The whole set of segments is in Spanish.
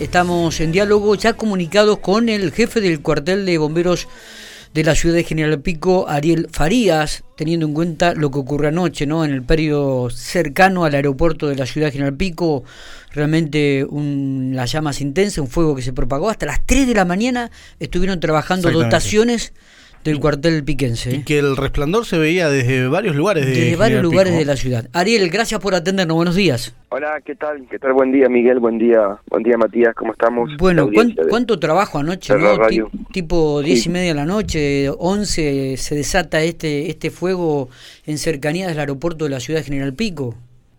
Estamos en diálogo ya comunicados con el jefe del cuartel de bomberos de la ciudad de General Pico, Ariel Farías, teniendo en cuenta lo que ocurrió anoche, ¿no? En el periodo cercano al aeropuerto de la ciudad de General Pico, realmente un, las llamas intensas, un fuego que se propagó hasta las 3 de la mañana, estuvieron trabajando dotaciones del cuartel piquense. Y que el resplandor se veía desde varios lugares de Desde varios lugares de la ciudad. Ariel, gracias por atendernos, buenos días. Hola, ¿qué tal? ¿Qué tal? Buen día, Miguel, buen día, buen día, Matías, ¿cómo estamos? Bueno, ¿cuánto, trabajo anoche, no? tipo diez y media de la noche, 11, se desata este, este fuego en cercanías del aeropuerto de la ciudad de General Pico.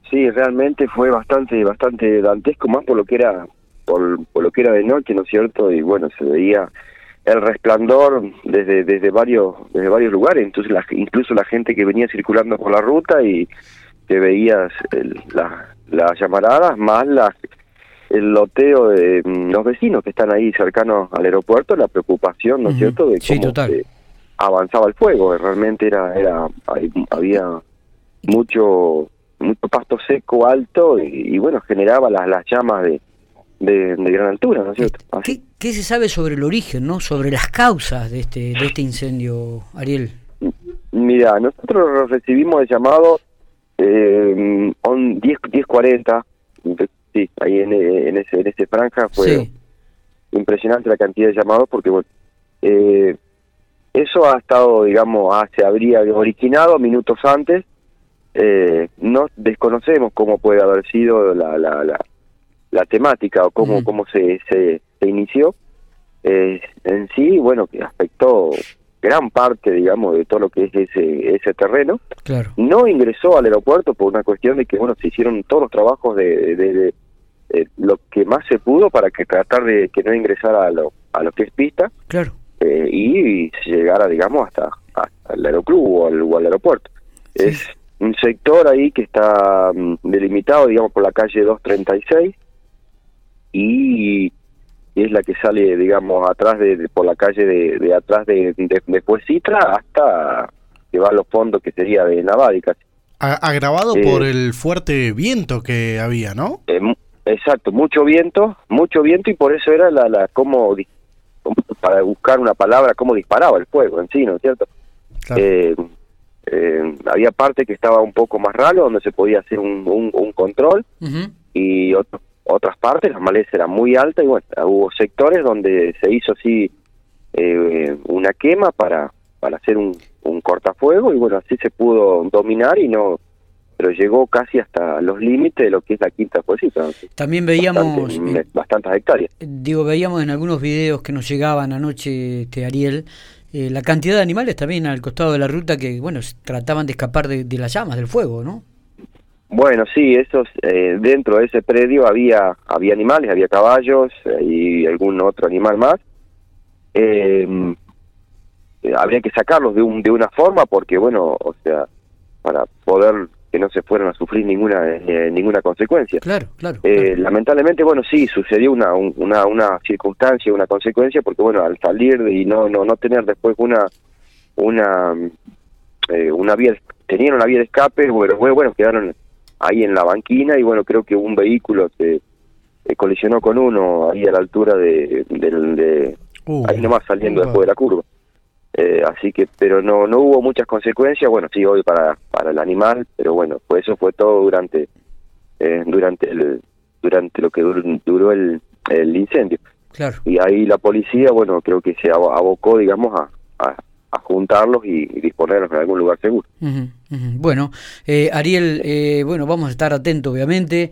Sí, realmente fue bastante, bastante dantesco, más por lo que era, por, por lo que era de noche, ¿no es cierto? Y bueno, se veía el resplandor desde desde varios desde varios lugares. Entonces la, incluso la gente que venía circulando por la ruta y que veías las llamaradas más las el loteo de mm, los vecinos que están ahí cercanos al aeropuerto la preocupación no es cierto de cómo avanzaba el fuego realmente era era había mucho mucho pasto seco alto y, bueno generaba las las llamas de de, gran altura, ¿no es cierto? ¿Qué, se sabe sobre el origen, no? Sobre las causas de este, de este incendio, Ariel. Mira, nosotros recibimos el llamado eh, 10.40, sí, ahí en, en, ese, en ese franja fue impresionante la cantidad de llamados porque, bueno, eh, eso ha estado, digamos, se habría originado minutos antes. Eh, no desconocemos cómo puede haber sido la, la, la, la temática o cómo, cómo se, se, inició, eh, en sí, bueno, que afectó gran parte, digamos, de todo lo que es ese, ese terreno. Claro. No ingresó al aeropuerto por una cuestión de que, bueno, se hicieron todos los trabajos de, de, lo que más se pudo para que tratar de que no ingresara a lo, a lo que es pista. Claro. Eh, y, llegara, digamos, hasta, hasta el aeroclub o al, o al aeropuerto. Es un sector ahí que está mm, delimitado, digamos, por la calle 236, y, es la que sale, digamos, atrás de, por la calle de, de atrás de, de, hasta que va a los fondos que sería de Navádica. Agravado eh, por el fuerte viento que había, ¿no? Eh, exacto, mucho viento, mucho viento y por eso era la, la cómo, para buscar una palabra, cómo disparaba el fuego en sí, ¿no es cierto? Eh, había parte que estaba un poco más raro, donde se podía hacer un, un, control, y otro otras partes las malezas eran muy altas y bueno, hubo sectores donde se hizo así eh, una quema para, para hacer un, un cortafuego y bueno, así se pudo dominar y no pero llegó casi hasta los límites de lo que es la quinta poesía. También veíamos... Bastantes hectáreas. Digo, veíamos en algunos videos que nos llegaban anoche, este, Ariel, eh, la cantidad de animales también al costado de la ruta que, bueno, trataban de escapar de, de las llamas, del fuego, ¿no? Bueno, sí, esos eh, dentro de ese predio había había animales, había caballos eh, y algún otro animal más. Em, eh, habría que sacarlos de un de una forma porque bueno, o sea, para poder que no se fueran a sufrir ninguna ninguna consecuencia. Claro, claro, Lamentablemente, bueno, sí sucedió una una una circunstancia, una consecuencia porque bueno, al salir y no no no tener después una una una vía tenían una vía de escape, bueno, bueno, quedaron ahí en la banquina y bueno, creo que un vehículo se, colisionó con uno ahí a la altura de, de, uh, ahí nomás saliendo después de la curva. Eh, así que, pero no no hubo muchas consecuencias, bueno, sí, hoy para para el animal, pero bueno, pues eso fue todo durante eh, durante el durante lo que duró, el, el incendio. Claro. Y ahí la policía, bueno, creo que se abocó, digamos, a, a juntarlos y, disponerlos en algún lugar seguro. Bueno, eh, Ariel, eh, bueno, vamos a estar atentos, obviamente.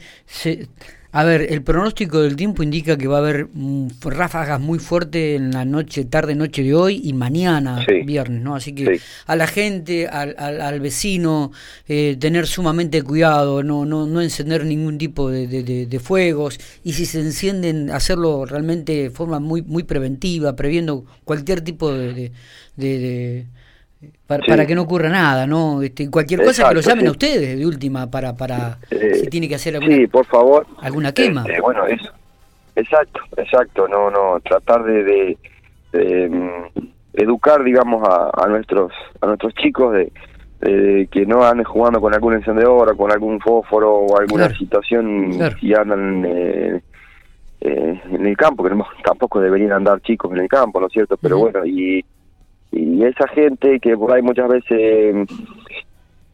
A ver, el pronóstico del tiempo indica que va a haber mm, ráfagas muy fuertes en la noche, tarde, noche de hoy y mañana, viernes, ¿no? Así que a la gente, al, al, vecino, eh, tener sumamente cuidado, no, no, no encender ningún tipo de, de, fuegos y si se encienden, hacerlo realmente de forma muy, muy preventiva, previendo cualquier tipo de de, para, que no ocurra nada, ¿no? Este, cualquier cosa que lo llamen a ustedes de última para para eh, si tiene que hacer alguna sí, por favor, alguna quema. Este, bueno, eso. Exacto, exacto, no no tratar de, de, mm, educar digamos a, a, nuestros a nuestros chicos de, que no anden jugando con algún encendedor o con algún fósforo o alguna situación y andan eh, eh, en el campo, que no, tampoco deberían andar chicos en el campo, ¿no es cierto? Pero bueno, y, y esa gente que por ahí muchas veces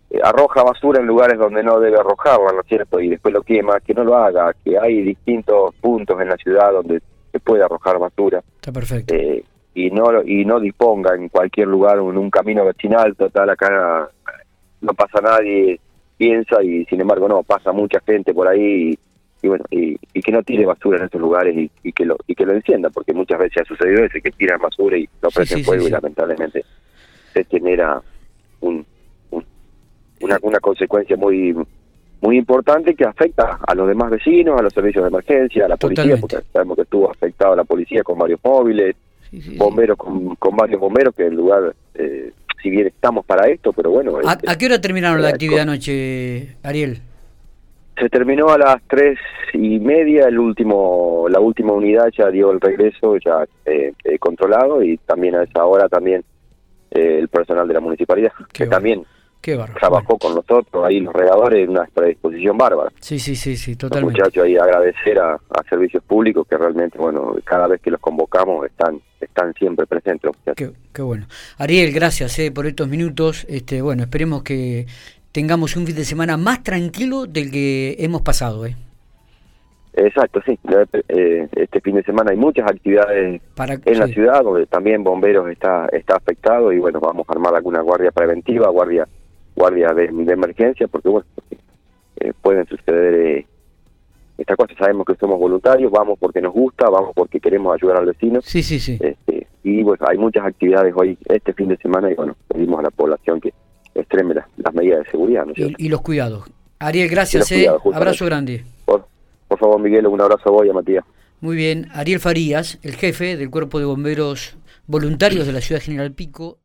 eh, arroja basura en lugares donde no debe arrojarla, ¿no es cierto? Y después lo quema, que no lo haga, que hay distintos puntos en la ciudad donde se puede arrojar basura. Está perfecto. Eh, y no y no disponga en cualquier lugar en un camino vecinal total acá no pasa nadie piensa y sin embargo no pasa mucha gente por ahí y, bueno y, que no tire basura en estos lugares y, que lo y que lo encienda porque muchas veces ha sucedido eso que tiran basura y lo prenden fuego y lamentablemente se genera un, una, una consecuencia muy muy importante que afecta a los demás vecinos, a los servicios de emergencia, a la policía, porque sabemos que estuvo afectado la policía con varios móviles, bomberos con, con, varios bomberos que en lugar, eh, si bien estamos para esto, pero bueno. ¿A, este, qué hora terminaron la actividad anoche, Ariel? Se terminó a las tres y media, el último, la última unidad ya dio el regreso ya eh, eh, controlado y también a esa hora también el personal de la municipalidad, que también trabajó con nosotros, ahí los regadores, en una predisposición bárbara. Sí, sí, sí, sí, totalmente. Los muchachos ahí agradecer a, servicios públicos que realmente, bueno, cada vez que los convocamos están están siempre presentes. Qué, qué bueno. Ariel, gracias eh, por estos minutos. Este, bueno, esperemos que tengamos un fin de semana más tranquilo del que hemos pasado. Eh. Exacto, sí. Eh, este fin de semana hay muchas actividades en la ciudad donde también bomberos está está afectado y bueno, vamos a armar alguna guardia preventiva, guardia guardia de, emergencia, porque bueno, eh, pueden suceder eh, estas cosas. Sabemos que somos voluntarios, vamos porque nos gusta, vamos porque queremos ayudar al vecino. Sí, sí, sí. Este, y bueno, hay muchas actividades hoy, este fin de semana, y bueno, pedimos a la población que extreme las, medidas de seguridad. y, los cuidados. Ariel, gracias, eh. abrazo grande. Por, por favor, Miguel, un abrazo a vos y a Matías. Muy bien, Ariel Farías, el jefe del Cuerpo de Bomberos Voluntarios de la Ciudad General Pico.